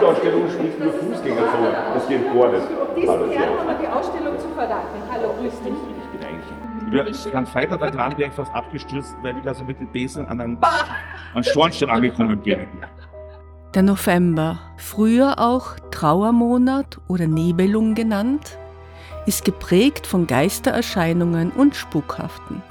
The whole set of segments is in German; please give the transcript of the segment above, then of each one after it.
Fußausstellung spielt nur Fußgängerzone. Das geht gar nicht. Diesen Herrn haben wir die Ausstellung zu verraten. Hallo, grüß dich. Ich bin eigentlich. Ich kann Freitag dran wäre ich fast abgestürzt, weil ich also mit den Besen an einen, an Schornstein angekommen bin. Der November, früher auch Trauermonat oder Nebelung genannt, ist geprägt von Geistererscheinungen und Spukhaften.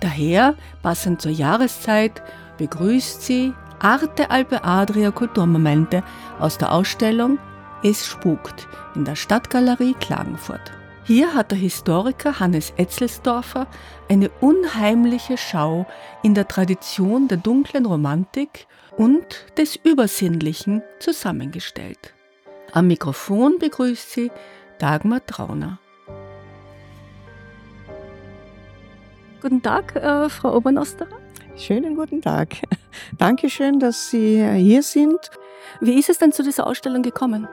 Daher, passend zur Jahreszeit, begrüßt sie Arte Alpe Adria Kulturmomente aus der Ausstellung Es spukt in der Stadtgalerie Klagenfurt. Hier hat der Historiker Hannes Etzelsdorfer eine unheimliche Schau in der Tradition der dunklen Romantik und des Übersinnlichen zusammengestellt. Am Mikrofon begrüßt sie Dagmar Trauner. Guten Tag, äh, Frau Obernosterer. Schönen guten Tag. Dankeschön, dass Sie hier sind. Wie ist es denn zu dieser Ausstellung gekommen?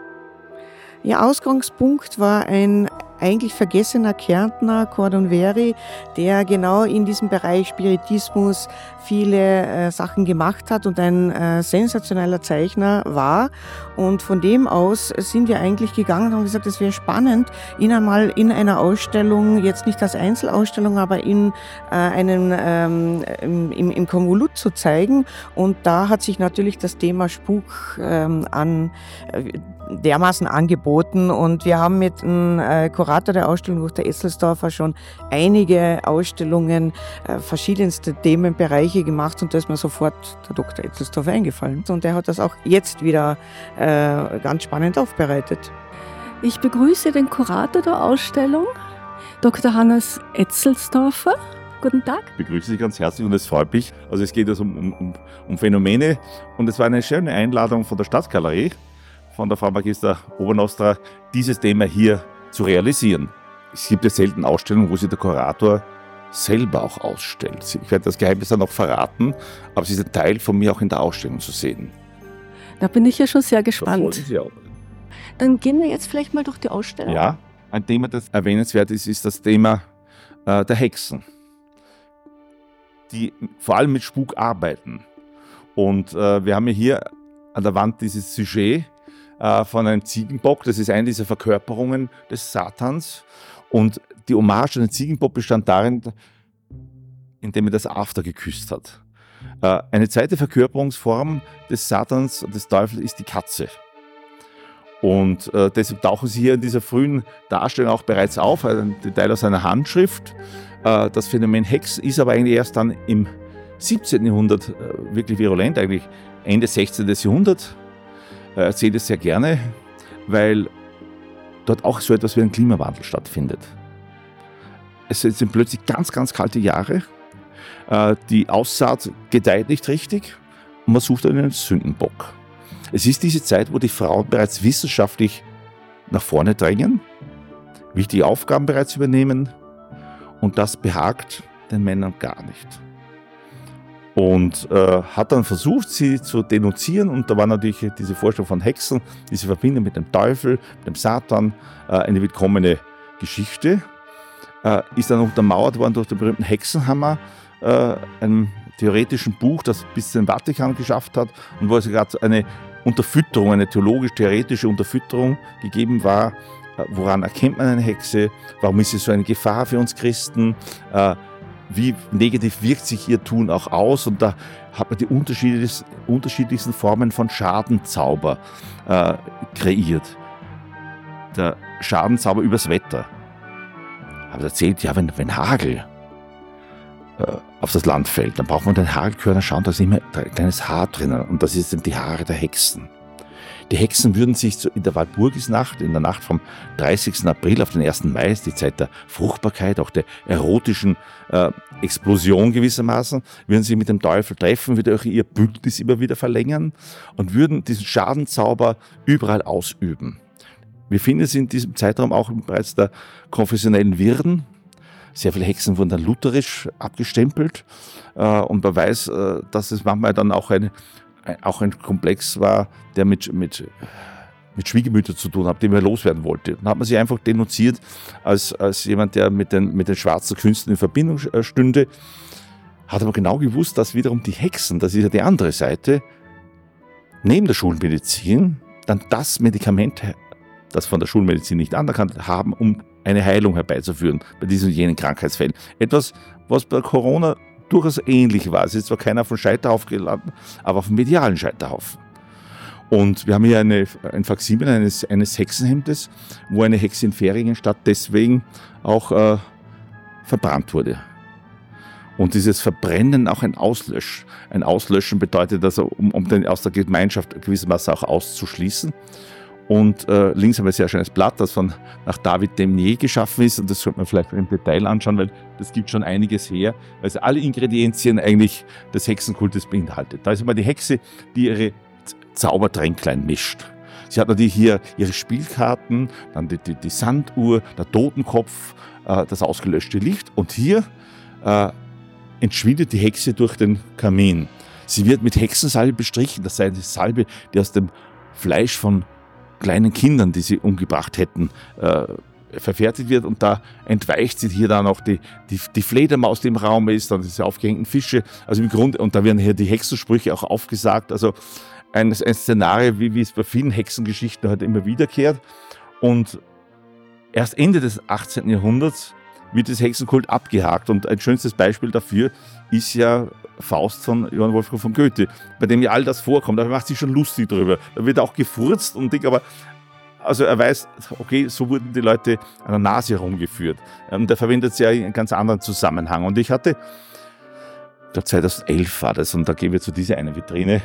Ihr Ausgangspunkt war ein eigentlich vergessener Kärntner, Cordon Veri, der genau in diesem Bereich Spiritismus viele äh, Sachen gemacht hat und ein äh, sensationeller Zeichner war. Und von dem aus sind wir eigentlich gegangen und haben gesagt, es wäre spannend, ihn einmal in einer Ausstellung, jetzt nicht als Einzelausstellung, aber in äh, einem ähm, im, im Konvolut zu zeigen. Und da hat sich natürlich das Thema Spuk ähm, an äh, dermaßen angeboten und wir haben mit dem äh, Kurator der Ausstellung durch der Esselsdorfer schon einige Ausstellungen, äh, verschiedenste Themenbereiche gemacht und da ist mir sofort der Dr. Esselsdorfer eingefallen. Und der hat das auch jetzt wieder äh, ganz spannend aufbereitet. Ich begrüße den Kurator der Ausstellung, Dr. Hannes Etzelsdorfer. Guten Tag. Ich begrüße Sie ganz herzlich und es freut mich. Also es geht also um, um, um Phänomene und es war eine schöne Einladung von der Stadtgalerie, von der Frau Magister Obernostra, dieses Thema hier zu realisieren. Es gibt ja selten Ausstellungen, wo sich der Kurator selber auch ausstellt. Ich werde das Geheimnis dann noch verraten, aber es ist ein Teil von mir auch in der Ausstellung zu sehen. Da bin ich ja schon sehr gespannt. Das Sie auch. Dann gehen wir jetzt vielleicht mal durch die Ausstellung. Ja, ein Thema, das erwähnenswert ist, ist das Thema äh, der Hexen, die vor allem mit Spuk arbeiten. Und äh, wir haben ja hier an der Wand dieses Sujet von einem Ziegenbock. Das ist eine dieser Verkörperungen des Satans. Und die Hommage an den Ziegenbock bestand darin, indem er das After geküsst hat. Äh, eine zweite Verkörperungsform des Satans und des Teufels ist die Katze. Und äh, deshalb tauchen sie hier in dieser frühen Darstellung auch bereits auf, ein Detail aus einer Handschrift. Äh, das Phänomen Hex ist aber eigentlich erst dann im 17. Jahrhundert äh, wirklich virulent, eigentlich Ende 16. Jahrhundert. Äh, erzähle es sehr gerne, weil dort auch so etwas wie ein Klimawandel stattfindet. Es sind plötzlich ganz, ganz kalte Jahre. Äh, die Aussaat gedeiht nicht richtig und man sucht einen Sündenbock. Es ist diese Zeit, wo die Frauen bereits wissenschaftlich nach vorne drängen, wichtige Aufgaben bereits übernehmen und das behagt den Männern gar nicht und äh, hat dann versucht, sie zu denunzieren. Und da war natürlich diese Vorstellung von Hexen, diese Verbindung mit dem Teufel, mit dem Satan, äh, eine willkommene Geschichte. Äh, ist dann untermauert worden durch den berühmten Hexenhammer, äh, einem theoretischen Buch, das bis zum Vatikan geschafft hat und wo es gerade eine Unterfütterung, eine theologisch-theoretische Unterfütterung gegeben war. Äh, woran erkennt man eine Hexe? Warum ist sie so eine Gefahr für uns Christen? Wie negativ wirkt sich ihr Tun auch aus. Und da hat man die unterschiedlichsten Formen von Schadenzauber äh, kreiert. Der Schadenzauber übers Wetter. Aber erzählt, ja, wenn, wenn Hagel äh, auf das Land fällt, dann braucht man den Hagelkörner schauen, da ist immer ein kleines Haar drinnen. Und das sind die Haare der Hexen. Die Hexen würden sich in der Walpurgisnacht, in der Nacht vom 30. April auf den 1. Mai, ist die Zeit der Fruchtbarkeit, auch der erotischen äh, Explosion gewissermaßen, würden sie mit dem Teufel treffen, würde auch ihr Bündnis immer wieder verlängern und würden diesen Schadenzauber überall ausüben. Wir finden es in diesem Zeitraum auch bereits der konfessionellen Wirren. Sehr viele Hexen wurden dann lutherisch abgestempelt äh, und man weiß, äh, dass es manchmal dann auch, eine, auch ein Komplex war, der mit, mit, mit Schwiegermüttern zu tun hat, den man loswerden wollte. Dann hat man sich einfach denunziert als, als jemand, der mit den, mit den schwarzen Künsten in Verbindung äh, stünde, hat aber genau gewusst, dass wiederum die Hexen, das ist ja die andere Seite, neben der Schulmedizin dann das Medikament das von der Schulmedizin nicht anerkannt haben, um eine Heilung herbeizuführen bei diesen und jenen Krankheitsfällen. Etwas, was bei Corona durchaus ähnlich war. Es ist zwar keiner auf dem Scheiterhaufen gelandet, aber auf dem medialen Scheiterhaufen. Und wir haben hier eine, ein Faksimil eines, eines Hexenhemdes, wo eine Hexe in Ferienstadt deswegen auch äh, verbrannt wurde. Und dieses Verbrennen auch ein Auslösch. Ein Auslöschen bedeutet also, um, um den aus der Gemeinschaft gewissermaßen auch auszuschließen. Und äh, links haben wir ein sehr schönes Blatt, das von nach David Demnier geschaffen ist. Und das sollte man vielleicht im Detail anschauen, weil das gibt schon einiges her, weil es alle Ingredienzien eigentlich des Hexenkultes beinhaltet. Da ist immer die Hexe, die ihre Zaubertränklein mischt. Sie hat natürlich hier ihre Spielkarten, dann die, die, die Sanduhr, der Totenkopf, äh, das ausgelöschte Licht. Und hier äh, entschwindet die Hexe durch den Kamin. Sie wird mit Hexensalbe bestrichen. Das sei eine Salbe, die aus dem Fleisch von kleinen Kindern, die sie umgebracht hätten, äh, verfertigt wird und da entweicht sie hier dann auch die, die, die Fledermaus, die im Raum ist, dann diese aufgehängten Fische. Also im Grunde, und da werden hier die Hexensprüche auch aufgesagt. Also ein, ein Szenario, wie, wie es bei vielen Hexengeschichten heute immer wiederkehrt. Und erst Ende des 18. Jahrhunderts wird das Hexenkult abgehakt. Und ein schönstes Beispiel dafür ist ja Faust von Johann Wolfgang von Goethe, bei dem ja all das vorkommt. Er macht sich schon lustig drüber. Da wird auch gefurzt und dick, aber also er weiß, okay, so wurden die Leute an der Nase herumgeführt. Ähm, der verwendet es ja in einem ganz anderen Zusammenhang. Und ich hatte, ich glaube 2011 war das, und da gehen wir zu dieser einen Vitrine,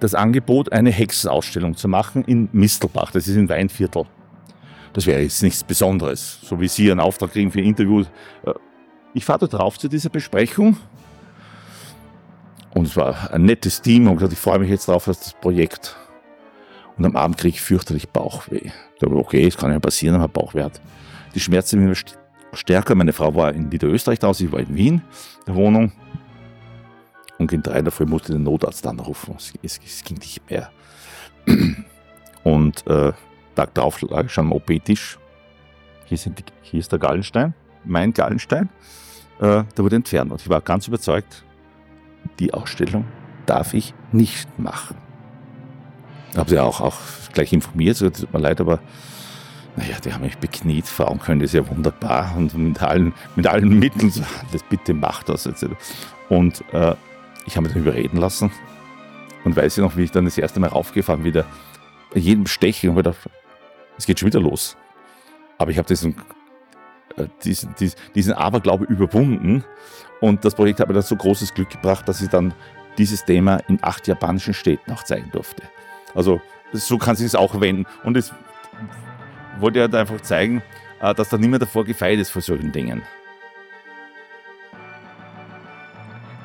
das Angebot, eine Hexenausstellung zu machen in Mistelbach. Das ist in Weinviertel. Das wäre jetzt nichts Besonderes, so wie Sie einen Auftrag kriegen für Interviews. Äh, ich fahre da drauf zu dieser Besprechung und es war ein nettes Team und gesagt, ich freue mich jetzt darauf, dass das Projekt. Und am Abend kriege ich fürchterlich Bauchweh. Ich dachte, okay, es kann ja passieren, aber Bauchweh hat. Die Schmerzen immer stärker. Meine Frau war in Niederösterreich da, ich war in Wien, in der Wohnung. Und in drei davor musste der Notarzt anrufen. Es, es, es ging nicht mehr. Und äh, Tag darauf lag ich schon am OP-Tisch. Hier, hier, ist der Gallenstein, mein Gallenstein. Äh, der wurde entfernt. Und ich war ganz überzeugt, die Ausstellung darf ich nicht machen. Habe sie auch, auch gleich informiert, so tut mir leid, aber naja, die haben mich bekniet, Frauen können das ja wunderbar und mit allen, mit allen Mitteln, so, das bitte macht das. Und äh, ich habe mich dann überreden lassen und weiß ich noch, wie ich dann das erste Mal raufgefahren wieder jedem Stechen und wieder, es geht schon wieder los. Aber ich habe diesen, diesen, diesen, diesen Aberglaube überwunden und das Projekt hat mir dann so großes Glück gebracht, dass ich dann dieses Thema in acht japanischen Städten auch zeigen durfte. Also so kann sich es auch wenden. Und es wollte halt einfach zeigen, äh, dass da niemand davor gefeit ist vor solchen Dingen.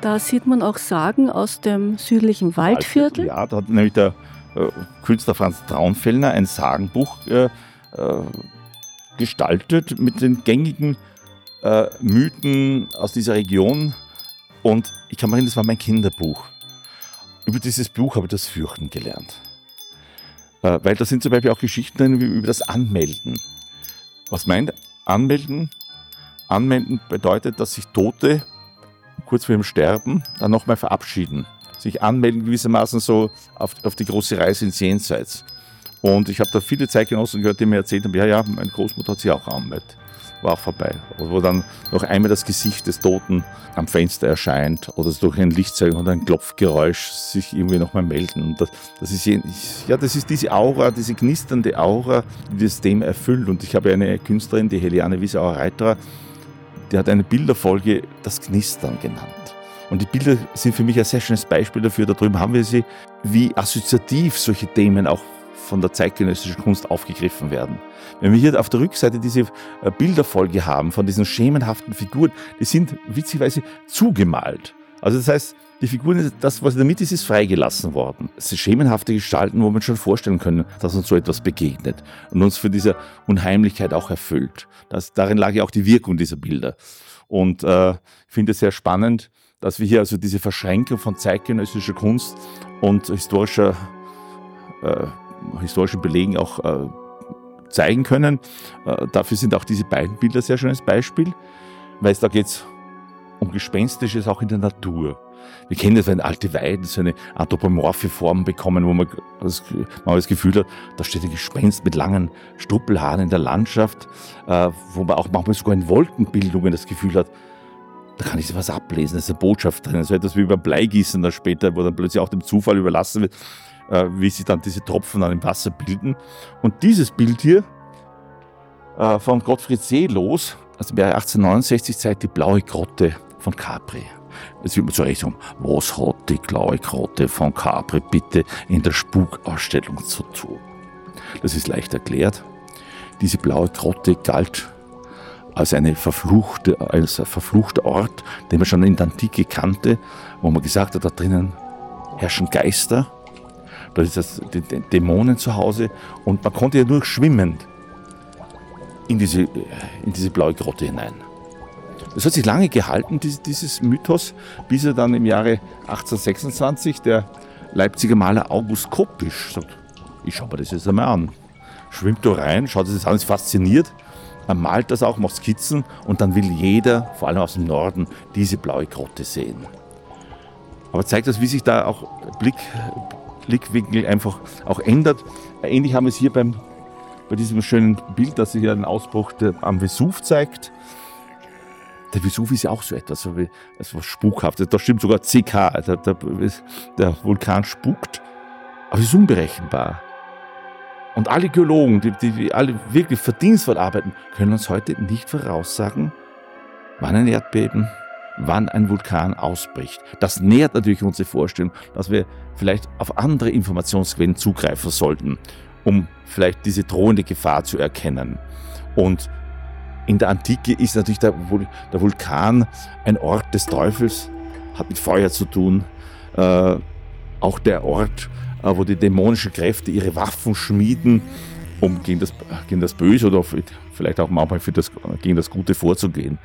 Da sieht man auch Sagen aus dem südlichen Waldviertel. Ja, da hat nämlich der äh, Künstler Franz Traunfellner ein Sagenbuch äh, äh, gestaltet mit den gängigen äh, Mythen aus dieser Region. Und ich kann mich erinnern, das war mein Kinderbuch. Über dieses Buch habe ich das Fürchten gelernt. Äh, weil da sind zum Beispiel auch Geschichten drin über das Anmelden. Was meint Anmelden? Anmelden bedeutet, dass sich Tote kurz vor ihrem Sterben dann nochmal verabschieden. Sich anmelden gewissermaßen so auf, auf die große Reise ins Jenseits. Und ich habe da viele Zeitgenossen gehört, die mir erzählt haben, ja, ja, meine Großmutter hat sich auch angemeldet war auch vorbei. Wo dann noch einmal das Gesicht des Toten am Fenster erscheint oder durch ein Lichtzeichen oder ein Klopfgeräusch sich irgendwie nochmal melden. Und das, das, ist, ja, das ist diese Aura, diese knisternde Aura, die das Thema erfüllt. Und ich habe eine Künstlerin, die Heliane Wiesauer-Reiterer, die hat eine Bilderfolge das Knistern genannt. Und die Bilder sind für mich ein sehr schönes Beispiel dafür. Da drüben haben wir sie, wie assoziativ solche Themen auch von der zeitgenössischen Kunst aufgegriffen werden. Wenn wir hier auf der Rückseite diese äh, Bilderfolge haben von diesen schemenhaften Figuren, die sind witzigerweise zugemalt. Also das heißt, die Figuren, das, was in der Mitte ist, ist freigelassen worden. Es sind schemenhafte Gestalten, wo man schon vorstellen können, dass uns so etwas begegnet und uns für diese Unheimlichkeit auch erfüllt. Das, darin lag ja auch die Wirkung dieser Bilder. Und äh, ich finde es sehr spannend, dass wir hier also diese Verschränkung von zeitgenössischer Kunst und historischer, äh, historischen Belegen auch äh, zeigen können. Äh, dafür sind auch diese beiden Bilder sehr schönes Beispiel, weil es da geht um Gespenstisches auch in der Natur. Wir kennen das, wenn alte Weiden so eine anthropomorphe Form bekommen, wo man das, man das Gefühl hat, da steht ein Gespenst mit langen Struppelhaaren in der Landschaft, äh, wo man auch manchmal sogar in Wolkenbildungen das Gefühl hat, da kann ich was ablesen, da ist eine Botschaft drin. So etwas wie beim Bleigießen dann später, wo dann plötzlich auch dem Zufall überlassen wird, äh, wie sich dann diese Tropfen dann im Wasser bilden. Und dieses Bild hier äh, von Gottfried Seelos, also im Jahre 1869, zeigt die blaue Grotte von Capri. Jetzt wird man zurecht sagen, was hat die blaue Grotte von Capri bitte in der Spukausstellung zu tun? Das ist leicht erklärt. Diese blaue Grotte galt als, eine verfluchte, als ein verfluchter Ort, den man schon in der Antike kannte, wo man gesagt hat, da drinnen herrschen Geister, da ist das die, Dämonen zu Hause und man konnte ja nur schwimmend in diese, in diese blaue Grotte hinein. Das hat sich lange gehalten, dieses Mythos, bis er dann im Jahre 1826 der Leipziger Maler August Koppisch sagt, ich schaue mir das jetzt einmal an. Schwimmt da rein, schaut sich das an, ist fasziniert man malt das auch, macht Skizzen und dann will jeder, vor allem aus dem Norden, diese blaue Grotte sehen. Aber zeigt das, wie sich da auch Blick, Blickwinkel einfach auch ändert. Ähnlich haben wir es hier beim, bei diesem schönen Bild, das sich hier einen Ausbruch der, am Vesuv zeigt. Der Vesuv ist ja auch so etwas, so wie, also Spukhaftes. Da stimmt sogar CK, der, der, der Vulkan spukt, aber es ist unberechenbar. Und alle Geologen, die, die alle wirklich verdienstvoll arbeiten, können uns heute nicht voraussagen, wann ein Erdbeben, wann ein Vulkan ausbricht. Das nährt natürlich unsere Vorstellung, dass wir vielleicht auf andere Informationsquellen zugreifen sollten, um vielleicht diese drohende Gefahr zu erkennen. Und in der Antike ist natürlich der, der Vulkan ein Ort des Teufels, hat mit Feuer zu tun. Äh, auch der Ort, äh, wo die dämonischen Kräfte ihre Waffen schmieden, um gegen das, gegen das Böse oder vielleicht auch manchmal für das, gegen das Gute vorzugehen.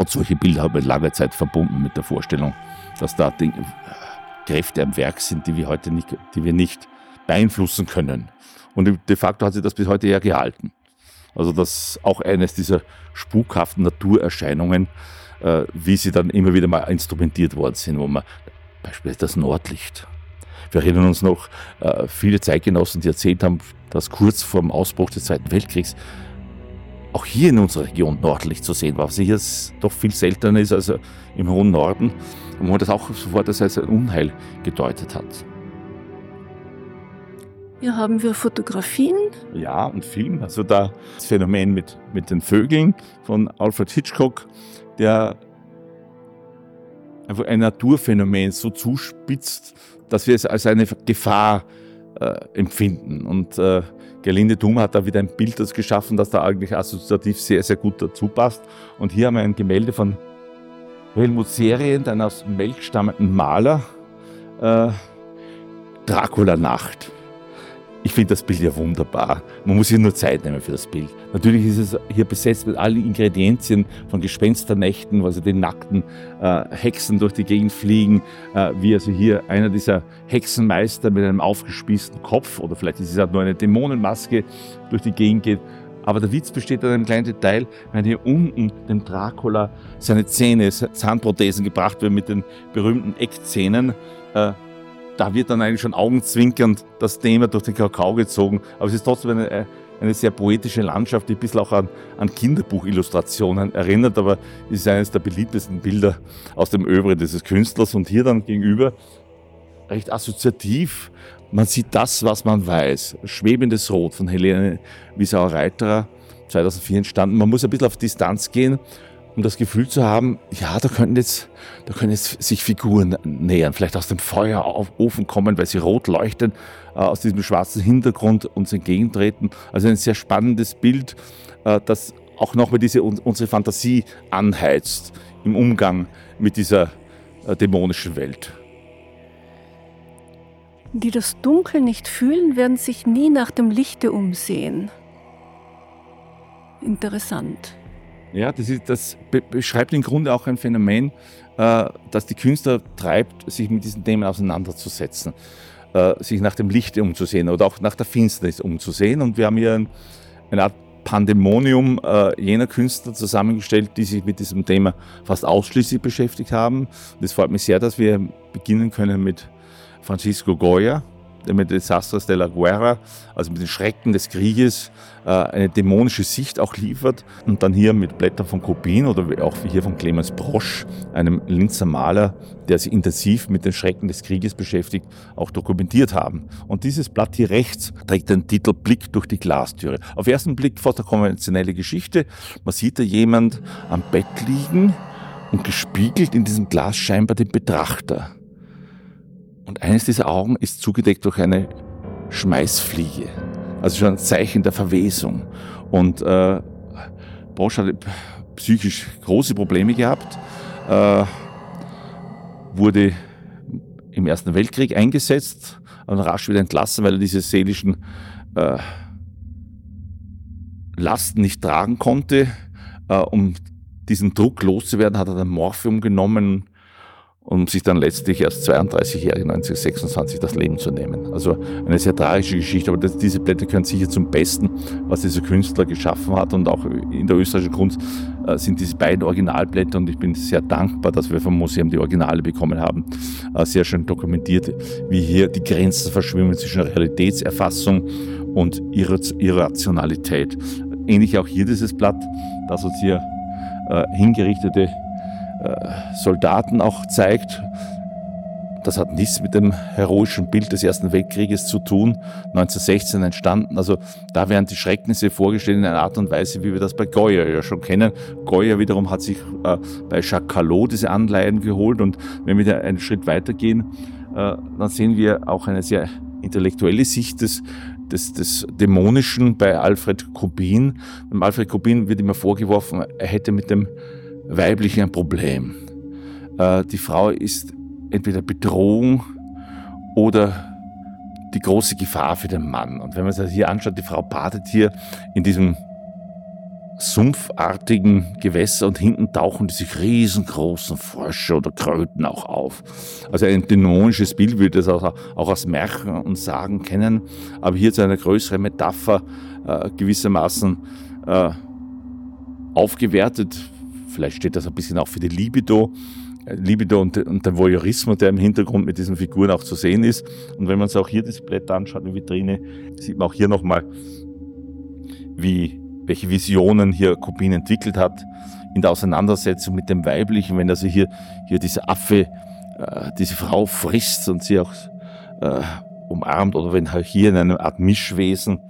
Und solche Bilder haben wir lange Zeit verbunden mit der Vorstellung, dass da Dinge, äh, Kräfte am Werk sind, die wir heute nicht, die wir nicht beeinflussen können. Und de facto hat sich das bis heute ja gehalten. Also das auch eines dieser spukhaften Naturerscheinungen, äh, wie sie dann immer wieder mal instrumentiert worden sind, wo man beispielsweise das Nordlicht wir erinnern uns noch, äh, viele Zeitgenossen, die erzählt haben, dass kurz vor dem Ausbruch des Zweiten Weltkriegs auch hier in unserer Region nördlich zu sehen war, was hier doch viel seltener ist als im hohen Norden und man das auch sofort als ein Unheil gedeutet hat. Hier haben wir Fotografien. Ja, und Film. Also da das Phänomen mit, mit den Vögeln von Alfred Hitchcock, der einfach ein Naturphänomen so zuspitzt, dass wir es als eine Gefahr äh, empfinden. Und äh, Gerlinde Thum hat da wieder ein Bild das geschaffen, das da eigentlich assoziativ sehr, sehr gut dazu passt. Und hier haben wir ein Gemälde von Helmut Serien, ein aus Melk stammenden Maler, äh, Dracula Nacht. Ich finde das Bild ja wunderbar. Man muss hier nur Zeit nehmen für das Bild. Natürlich ist es hier besetzt mit allen Ingredienzien von Gespensternächten, also den nackten äh, Hexen durch die Gegend fliegen, äh, wie also hier einer dieser Hexenmeister mit einem aufgespießten Kopf oder vielleicht ist es auch nur eine Dämonenmaske durch die Gegend geht. Aber der Witz besteht in einem kleinen Detail, wenn hier unten dem Dracula seine Zähne, Zahnprothesen gebracht werden mit den berühmten Eckzähnen. Äh, da wird dann eigentlich schon augenzwinkernd das Thema durch den Kakao gezogen. Aber es ist trotzdem eine, eine sehr poetische Landschaft, die ein bisschen auch an, an Kinderbuchillustrationen erinnert, aber ist eines der beliebtesten Bilder aus dem Övre dieses Künstlers. Und hier dann gegenüber recht assoziativ, man sieht das, was man weiß. Schwebendes Rot von Helene Wiesauer-Reiterer, 2004 entstanden. Man muss ein bisschen auf Distanz gehen, um das Gefühl zu haben, ja, da könnten jetzt, da können jetzt sich Figuren nähern, vielleicht aus dem Feuerofen kommen, weil sie rot leuchten, äh, aus diesem schwarzen Hintergrund uns entgegentreten. Also ein sehr spannendes Bild, äh, das auch nochmal diese, unsere Fantasie anheizt im Umgang mit dieser äh, dämonischen Welt. Die das Dunkel nicht fühlen, werden sich nie nach dem Lichte umsehen. Interessant. Ja, das, ist, das beschreibt im Grunde auch ein Phänomen, äh, das die Künstler treibt, sich mit diesen Themen auseinanderzusetzen, äh, sich nach dem Licht umzusehen oder auch nach der Finsternis umzusehen. Und wir haben hier ein, eine Art Pandemonium äh, jener Künstler zusammengestellt, die sich mit diesem Thema fast ausschließlich beschäftigt haben. Und es freut mich sehr, dass wir beginnen können mit Francisco Goya, mit Desastres de la Guerra, also mit den Schrecken des Krieges, äh, eine dämonische Sicht auch liefert. Und dann hier mit Blättern von Kopien oder auch hier von Clemens Brosch, einem Linzer Maler, der sich intensiv mit den Schrecken des Krieges beschäftigt, auch dokumentiert haben. Und dieses Blatt hier rechts trägt den Titel Blick durch die Glastüre. Auf ersten Blick fast eine konventionelle Geschichte. Man sieht da jemand am Bett liegen und gespiegelt in diesem Glas scheinbar den Betrachter. Und eines dieser Augen ist zugedeckt durch eine Schmeißfliege. Also schon ein Zeichen der Verwesung. Und äh, Bosch hat psychisch große Probleme gehabt, äh, wurde im Ersten Weltkrieg eingesetzt und rasch wieder entlassen, weil er diese seelischen äh, Lasten nicht tragen konnte. Äh, um diesen Druck loszuwerden, hat er dann Morphium genommen um sich dann letztlich erst 32 Jahre 1926 das Leben zu nehmen. Also eine sehr tragische Geschichte, aber das, diese Blätter gehören sicher zum Besten, was dieser Künstler geschaffen hat und auch in der österreichischen Kunst äh, sind diese beiden Originalblätter und ich bin sehr dankbar, dass wir vom Museum die Originale bekommen haben, äh, sehr schön dokumentiert, wie hier die Grenzen verschwimmen zwischen Realitätserfassung und Irrationalität. Ähnlich auch hier dieses Blatt, das uns hier äh, hingerichtete Soldaten auch zeigt. Das hat nichts mit dem heroischen Bild des Ersten Weltkrieges zu tun, 1916 entstanden. Also da werden die Schrecknisse vorgestellt in einer Art und Weise, wie wir das bei Goya ja schon kennen. Goya wiederum hat sich äh, bei Jacques diese Anleihen geholt und wenn wir da einen Schritt weitergehen, äh, dann sehen wir auch eine sehr intellektuelle Sicht des, des, des Dämonischen bei Alfred Kubin. Alfred Kubin wird immer vorgeworfen, er hätte mit dem Weiblichen ein Problem. Äh, die Frau ist entweder Bedrohung oder die große Gefahr für den Mann. Und wenn man sich hier anschaut, die Frau badet hier in diesem sumpfartigen Gewässer und hinten tauchen diese riesengroßen Frösche oder Kröten auch auf. Also ein dämonisches Bild würde das auch, auch aus Märchen und Sagen kennen, aber hier zu einer größeren Metapher äh, gewissermaßen äh, aufgewertet Vielleicht steht das ein bisschen auch für die Libido. Äh, Libido und, und der Voyeurismus, der im Hintergrund mit diesen Figuren auch zu sehen ist. Und wenn man sich auch hier das Blätter anschaut, die Vitrine, sieht man auch hier nochmal, wie, welche Visionen hier Kubin entwickelt hat in der Auseinandersetzung mit dem Weiblichen, wenn also hier, hier dieser Affe äh, diese Frau frisst und sie auch äh, umarmt oder wenn hier in einer Art Mischwesen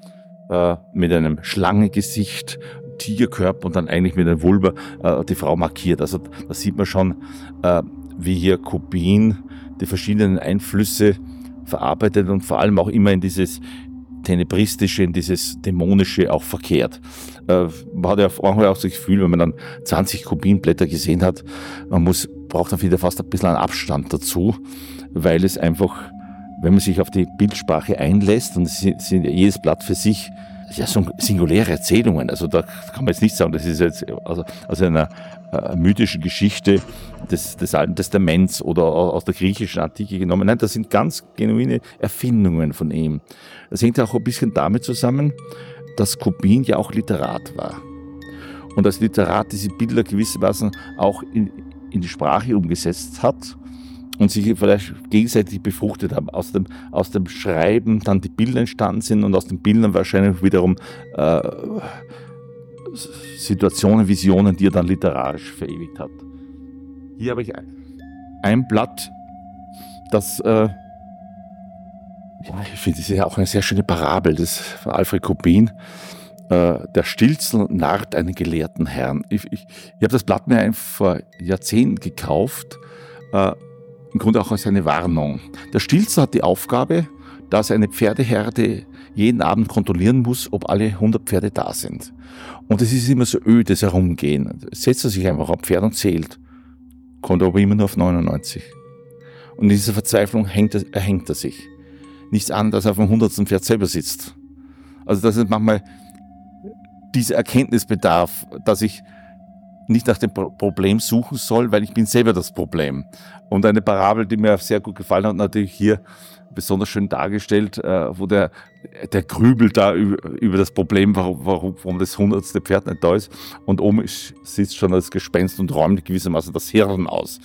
äh, mit einem Schlangegesicht Tigerkörper und dann eigentlich mit einem Vulva äh, die Frau markiert. Also da sieht man schon, äh, wie hier Kubin die verschiedenen Einflüsse verarbeitet und vor allem auch immer in dieses Tenebristische, in dieses Dämonische auch verkehrt. Äh, man hat ja auch das Gefühl, wenn man dann 20 Kubinblätter gesehen hat, man muss, braucht dann wieder fast ein bisschen einen Abstand dazu, weil es einfach, wenn man sich auf die Bildsprache einlässt und es sind jedes Blatt für sich ja, so singuläre Erzählungen. Also da kann man jetzt nicht sagen, das ist jetzt also, aus einer äh, mythischen Geschichte des, des Alten Testaments oder aus der griechischen Antike genommen. Nein, das sind ganz genuine Erfindungen von ihm. Das hängt auch ein bisschen damit zusammen, dass Kubin ja auch Literat war. Und als Literat diese Bilder gewissermaßen auch in, in die Sprache umgesetzt hat und sich vielleicht gegenseitig befruchtet haben. Aus dem, aus dem Schreiben dann die Bilder entstanden sind und aus den Bildern wahrscheinlich wiederum äh, Situationen, Visionen, die er dann literarisch verewigt hat. Hier habe ich ein Blatt, das, äh, ja, ich finde, das ist ja auch eine sehr schöne Parabel, das von Alfred Kubin. äh, der Stilzel narrt einen gelehrten Herrn. Ich, ich, ich habe das Blatt mir vor Jahrzehnten gekauft, äh, im Grunde auch als eine Warnung. Der Stilzel hat die Aufgabe, dass eine Pferdeherde jeden Abend kontrollieren muss, ob alle 100 Pferde da sind. Und es ist immer so ödes Herumgehen. Setzt er sich einfach auf Pferd und zählt. Kommt aber immer nur auf 99. Und in dieser Verzweiflung hängt er, erhängt er sich. Nichts anderes als auf dem 100. Pferd selber sitzt. Also das ist manchmal dieser Erkenntnisbedarf, dass ich nicht nach dem Problem suchen soll, weil ich bin selber das Problem. Und eine Parabel, die mir sehr gut gefallen hat, natürlich hier besonders schön dargestellt, äh, wo der, der grübelt da über, das Problem, warum, warum, das hundertste Pferd nicht da ist. Und oben sitzt schon das Gespenst und räumt gewissermaßen das Hirn aus.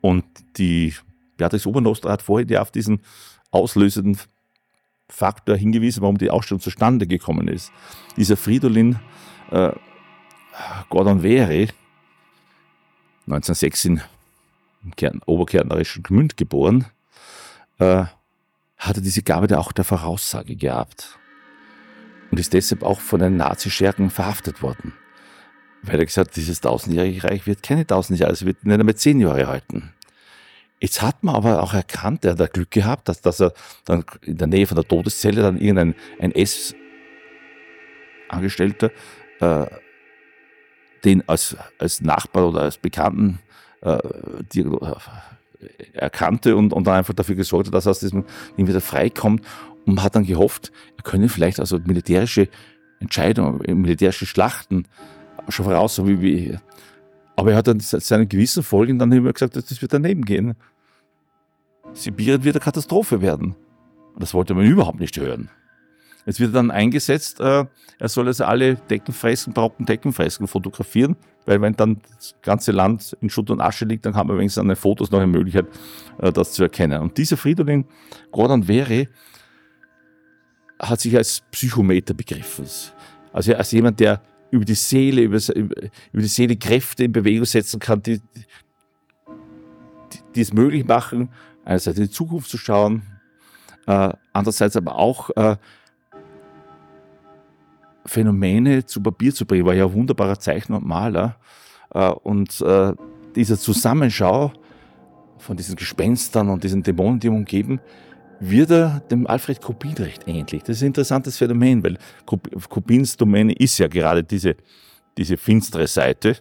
Und die Beatrix Obernostra hat vorhin ja auf diesen auslösenden Faktor hingewiesen, warum die Ausstellung zustande gekommen ist. Dieser Fridolin äh, Gordon Wehre, 1906 in Kärn, oberkärntnerischen Gmünd geboren, äh, hatte diese Gabe der auch der Voraussage gehabt und ist deshalb auch von den Nazi-Schergen verhaftet worden. Weil er gesagt hat, dieses tausendjährige Reich wird keine tausend Jahre, es wird nicht einmal zehn Jahre halten. Jetzt hat man aber auch erkannt, er hat Glück gehabt, dass, dass er dann in der Nähe von der Todeszelle dann irgendein ein S-Angestellter äh, den als, als Nachbar oder als Bekannten äh, die, äh, erkannte und, und dann einfach dafür gesorgt hat, dass er aus diesem Ding wieder freikommt und hat dann gehofft, er könne vielleicht also militärische Entscheidungen, militärische Schlachten schon voraus, so wie, wie aber er hat dann seinen gewissen Folgen dann immer gesagt, das wird daneben gehen. Sibirien wird eine Katastrophe werden. Das wollte man überhaupt nicht hören. Jetzt wird dann eingesetzt, äh, er soll also alle Deckenfresken, barocken Deckenfresken fotografieren, weil wenn dann das ganze Land in Schutt und Asche liegt, dann haben wir wenigstens an den Fotos noch eine Möglichkeit, äh, das zu erkennen. Und dieser Fridolin Gordon Wehre hat sich als Psychometer begriffen. Also als jemand, der über die Seele, über, über die Seele Kräfte in Bewegung setzen kann, die, die, die es möglich machen, einerseits in die Zukunft zu schauen, äh, andererseits aber auch äh, Phänomene zu Papier zu bringen. War ja ein wunderbarer Zeichner und Maler. Äh, und äh, dieser Zusammenschau von diesen Gespenstern und diesen Dämonen, die ihn umgeben, wird er dem Alfred Kopin recht ähnlich. Das ist ein interessantes Phänomen, weil Kopins Domäne ist ja gerade diese, diese finstere Seite.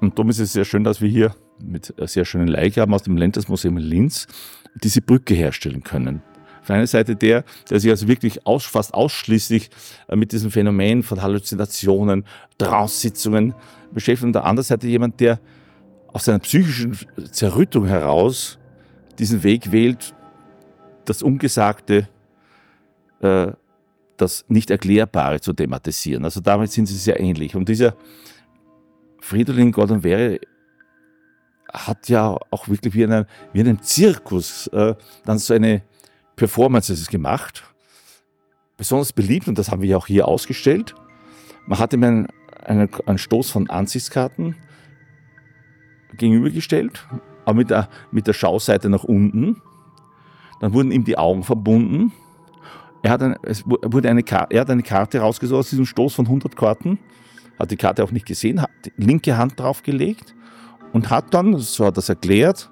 Und darum ist es sehr schön, dass wir hier mit sehr schönen Leihgaben aus dem Ländersmuseum in Linz diese Brücke herstellen können. Auf einer Seite der, der sich also wirklich aus, fast ausschließlich äh, mit diesem Phänomen von Halluzinationen, Traussitzungen beschäftigt. Und auf der anderen Seite jemand, der aus seiner psychischen Zerrüttung heraus diesen Weg wählt, das Ungesagte, äh, das Nicht-Erklärbare zu thematisieren. Also damit sind sie sehr ähnlich. Und dieser Fridolin Gordon Wehre hat ja auch wirklich wie, einen, wie einen Zirkus äh, dann so eine Performances gemacht. Besonders beliebt, und das haben wir ja auch hier ausgestellt. Man hat ihm einen, einen, einen Stoß von Ansichtskarten gegenübergestellt, aber mit der, mit der Schauseite nach unten. Dann wurden ihm die Augen verbunden. Er hat, eine, es wurde eine, er hat eine Karte rausgesucht aus diesem Stoß von 100 Karten, hat die Karte auch nicht gesehen, hat die linke Hand draufgelegt und hat dann, so hat er es erklärt,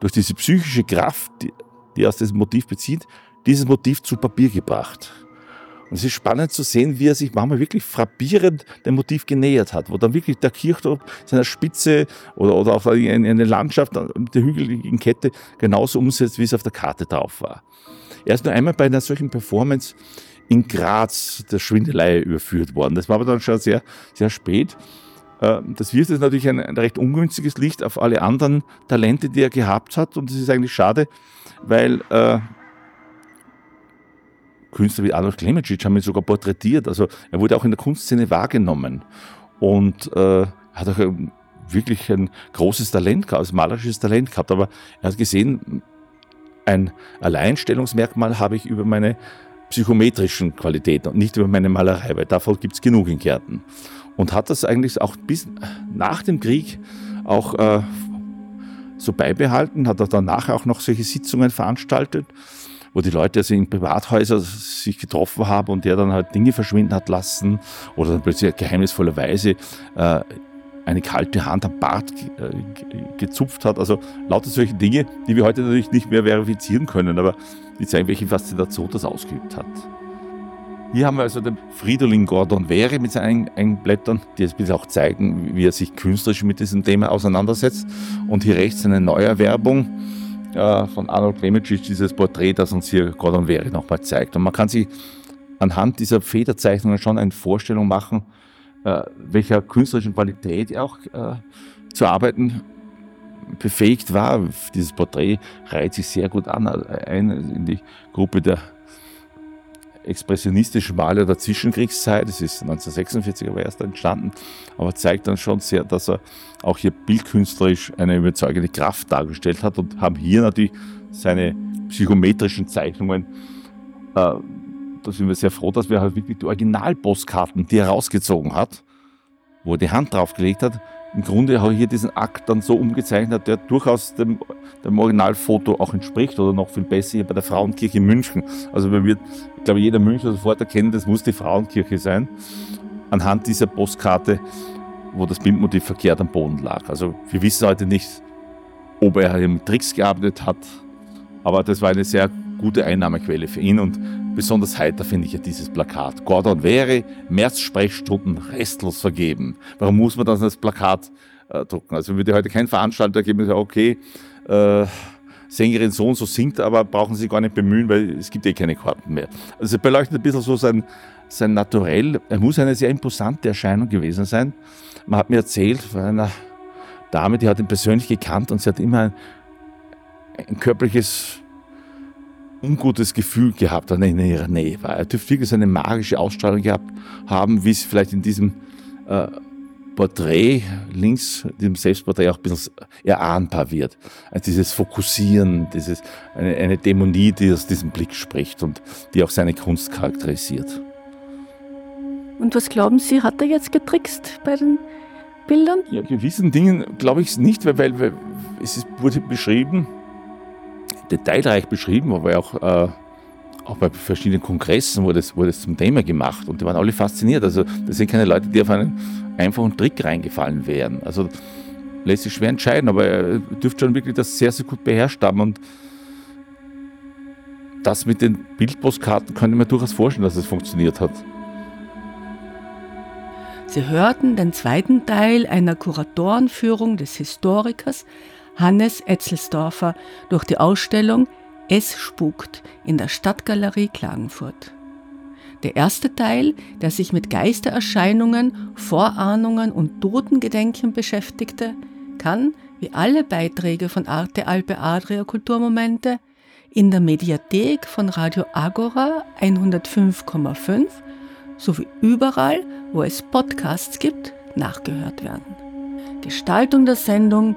durch diese psychische Kraft, die, die aus diesem Motiv bezieht, dieses Motiv zu Papier gebracht. Und es ist spannend zu sehen, wie er sich manchmal wirklich frappierend dem Motiv genähert hat, wo dann wirklich der Kirchturm seiner Spitze oder, oder auch eine Landschaft mit der hügeligen Kette genauso umsetzt, wie es auf der Karte drauf war. Er ist nur einmal bei einer solchen Performance in Graz der Schwindelei überführt worden. Das war aber dann schon sehr, sehr spät. Äh, das wirft jetzt natürlich ein, recht ungünstiges Licht auf alle anderen Talente, die er gehabt hat. Und das ist eigentlich schade, weil äh, Künstler wie Adolf Klemetschitsch haben ihn sogar porträtiert. Also er wurde auch in der Kunstszene wahrgenommen und äh, hat auch ein, wirklich ein großes Talent gehabt, also malerisches Talent gehabt. Aber er hat gesehen, ein Alleinstellungsmerkmal habe ich über meine psychometrischen Qualitäten und nicht über meine Malerei, weil davon gibt es genug in Kärnten. Und hat das eigentlich auch bis nach dem Krieg auch äh, so beibehalten, hat er danach auch noch solche Sitzungen veranstaltet wo die Leute also in Privathäusern sich getroffen haben und der dann halt Dinge verschwinden hat lassen oder dann plötzlich geheimnisvollerweise äh, eine kalte Hand am Bart äh, gezupft hat. Also lauter solche Dinge, die wir heute natürlich nicht mehr verifizieren können, aber die zeigen, welche Faszination das ausgeübt hat. Hier haben wir also den Fridolin Gordon Vere mit seinen Einblättern, die jetzt bitte auch zeigen, wie er sich künstlerisch mit diesem Thema auseinandersetzt. Und hier rechts eine Neuerwerbung äh, von Arnold Klemicic, dieses Porträt, das uns hier Gordon Vere nochmal zeigt. Und man kann sich anhand dieser Federzeichnungen schon eine Vorstellung machen, äh, welcher künstlerischen Qualität er auch äh, zu arbeiten befähigt war. Dieses Porträt reiht sich sehr gut an, ein in die Gruppe der expressionistischen Maler der Zwischenkriegszeit. Es ist 1946 aber erst entstanden, aber zeigt dann schon sehr, dass er auch hier bildkünstlerisch eine überzeugende Kraft dargestellt hat und haben hier natürlich seine psychometrischen Zeichnungen. Äh, da sind wir sehr froh, dass wir halt wirklich die Originalpostkarten, die er rausgezogen hat, wo er die Hand draufgelegt hat, im Grunde habe ich hier diesen Akt dann so umgezeichnet, der durchaus dem, dem Originalfoto auch entspricht oder noch viel besser hier bei der Frauenkirche in München. Also man wird, ich glaube, jeder Münchner sofort erkennen, das muss die Frauenkirche sein, anhand dieser Postkarte, wo das Bildmotiv verkehrt am Boden lag. Also wir wissen heute nicht, ob er hier mit Tricks gearbeitet hat, aber das war eine sehr gute Einnahmequelle für ihn und besonders heiter finde ich ja dieses Plakat. Gordon wäre März-Sprechstunden restlos vergeben. Warum muss man das als Plakat äh, drucken? Also würde heute kein Veranstalter geben und sagen, okay, äh, Sängerin so und so singt, aber brauchen Sie gar nicht bemühen, weil es gibt eh keine Karten mehr. Also er beleuchtet ein bisschen so sein, sein Naturell. Er muss eine sehr imposante Erscheinung gewesen sein. Man hat mir erzählt von einer Dame, die hat ihn persönlich gekannt und sie hat immer ein, ein körperliches ungutes Gefühl gehabt an in ihrer Nähe war. Er dürfte wirklich so eine magische Ausstrahlung gehabt haben, wie es vielleicht in diesem äh, Porträt links, diesem Selbstporträt auch ein bisschen erahnbar wird. Also dieses Fokussieren, dieses, eine, eine Dämonie, die aus diesem Blick spricht und die auch seine Kunst charakterisiert. Und was glauben Sie, hat er jetzt getrickst bei den Bildern? Ja, gewissen Dingen glaube ich es nicht, weil, weil, weil es wurde beschrieben, detailreich beschrieben, aber auch, äh, auch bei verschiedenen Kongressen wurde es, wurde es zum Thema gemacht und die waren alle fasziniert. Also das sind keine Leute, die auf einen einfachen Trick reingefallen wären. Also lässt sich schwer entscheiden, aber er dürfte schon wirklich das sehr, sehr gut beherrscht haben und das mit den Bildpostkarten könnte man durchaus vorstellen, dass es funktioniert hat. Sie hörten den zweiten Teil einer Kuratorenführung des Historikers Hannes Etzelsdorfer durch die Ausstellung Es spukt in der Stadtgalerie Klagenfurt. Der erste Teil, der sich mit Geistererscheinungen, Vorahnungen und Totengedenken beschäftigte, kann, wie alle Beiträge von Arte Alpe Adria Kulturmomente, in der Mediathek von Radio Agora 105,5 sowie überall, wo es Podcasts gibt, nachgehört werden. Gestaltung der Sendung